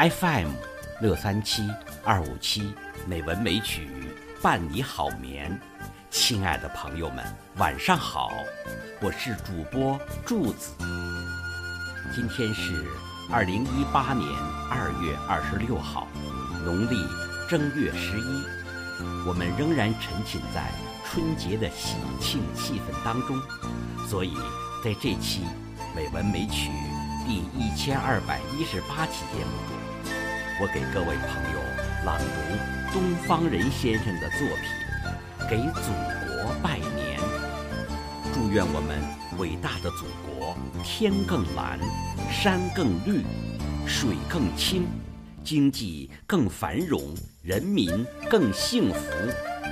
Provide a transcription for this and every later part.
FM 六三七二五七美文美曲伴你好眠。亲爱的朋友们，晚上好，我是主播柱子。今天是二零一八年二月二十六号，农历正月十一，我们仍然沉浸在春节的喜庆气氛当中，所以在这期美文美曲第一千二百一十八期节目中，我给各位朋友朗读东方人先生的作品《给祖国拜年》，祝愿我们伟大的祖国天更蓝，山更绿，水更清，经济更繁荣，人民更幸福，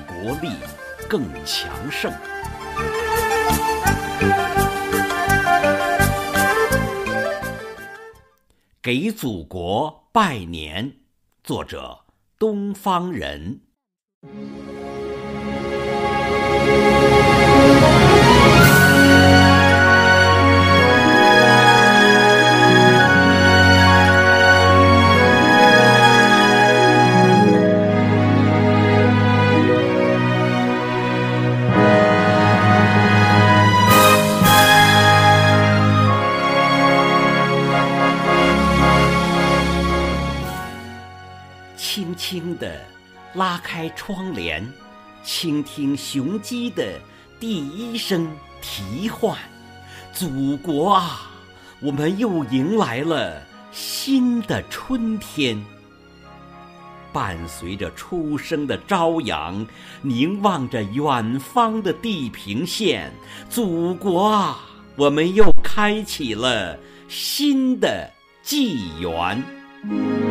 国力更强盛。给祖国拜年，作者东方人。轻轻地拉开窗帘，倾听雄鸡的第一声啼唤。祖国啊，我们又迎来了新的春天。伴随着初升的朝阳，凝望着远方的地平线，祖国啊，我们又开启了新的纪元。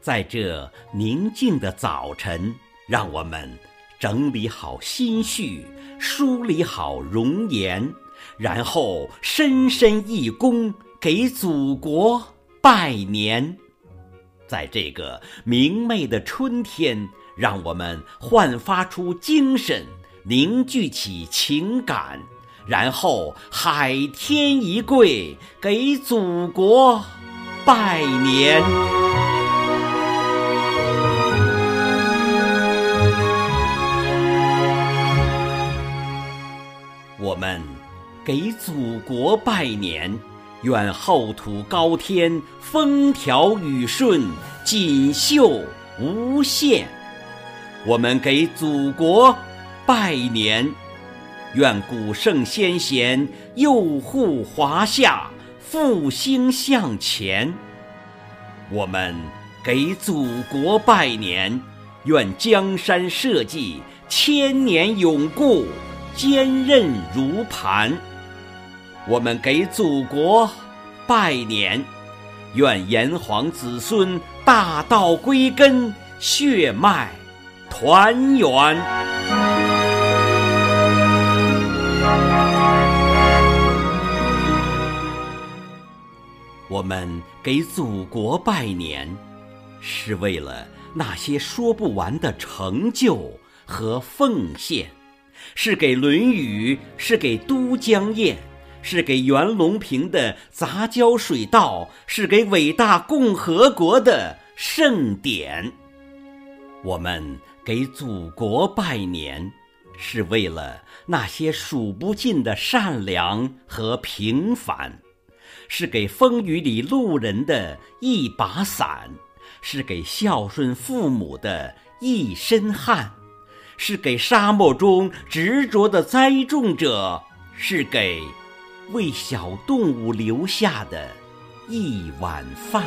在这宁静的早晨，让我们整理好心绪，梳理好容颜，然后深深一躬，给祖国拜年。在这个明媚的春天，让我们焕发出精神，凝聚起情感，然后海天一跪，给祖国拜年。给祖国拜年，愿厚土高天，风调雨顺，锦绣无限。我们给祖国拜年，愿古圣先贤佑护华夏，复兴向前。我们给祖国拜年，愿江山社稷千年永固。坚韧如磐，我们给祖国拜年，愿炎黄子孙大道归根，血脉团圆。我们给祖国拜年，是为了那些说不完的成就和奉献。是给《论语》，是给都江堰，是给袁隆平的杂交水稻，是给伟大共和国的盛典。我们给祖国拜年，是为了那些数不尽的善良和平凡，是给风雨里路人的一把伞，是给孝顺父母的一身汗。是给沙漠中执着的栽种者，是给为小动物留下的一碗饭。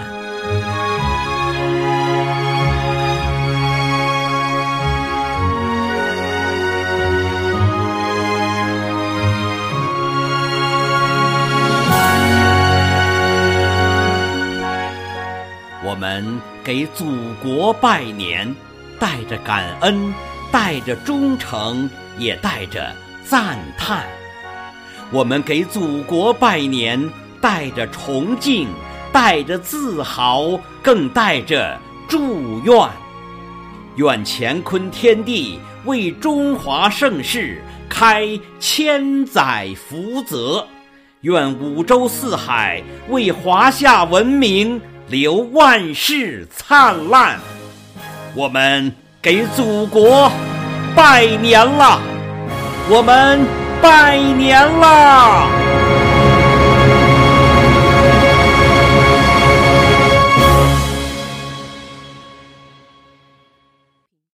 我们给祖国拜年，带着感恩。带着忠诚，也带着赞叹，我们给祖国拜年，带着崇敬，带着自豪，更带着祝愿。愿乾坤天地为中华盛世开千载福泽，愿五洲四海为华夏文明留万世灿烂。我们给祖国拜年了，我们拜年啦